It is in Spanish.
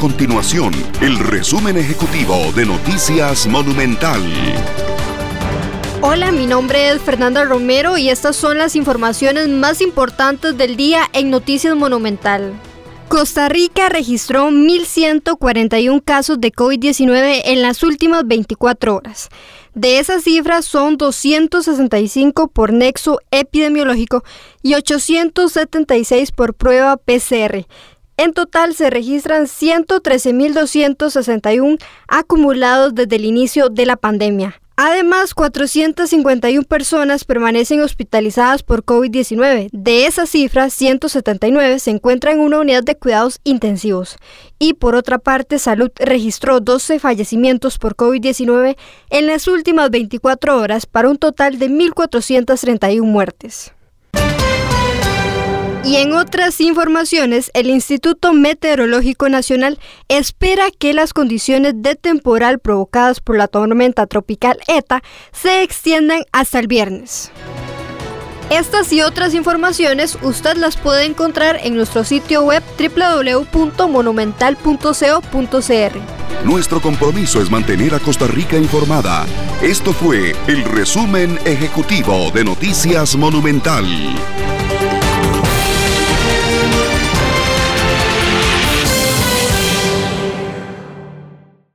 continuación el resumen ejecutivo de Noticias Monumental. Hola, mi nombre es Fernanda Romero y estas son las informaciones más importantes del día en Noticias Monumental. Costa Rica registró 1.141 casos de COVID-19 en las últimas 24 horas. De esas cifras son 265 por nexo epidemiológico y 876 por prueba PCR. En total se registran 113.261 acumulados desde el inicio de la pandemia. Además, 451 personas permanecen hospitalizadas por COVID-19. De esas cifras, 179 se encuentran en una unidad de cuidados intensivos. Y por otra parte, Salud registró 12 fallecimientos por COVID-19 en las últimas 24 horas para un total de 1.431 muertes. Y en otras informaciones, el Instituto Meteorológico Nacional espera que las condiciones de temporal provocadas por la tormenta tropical ETA se extiendan hasta el viernes. Estas y otras informaciones usted las puede encontrar en nuestro sitio web www.monumental.co.cr. Nuestro compromiso es mantener a Costa Rica informada. Esto fue el resumen ejecutivo de Noticias Monumental.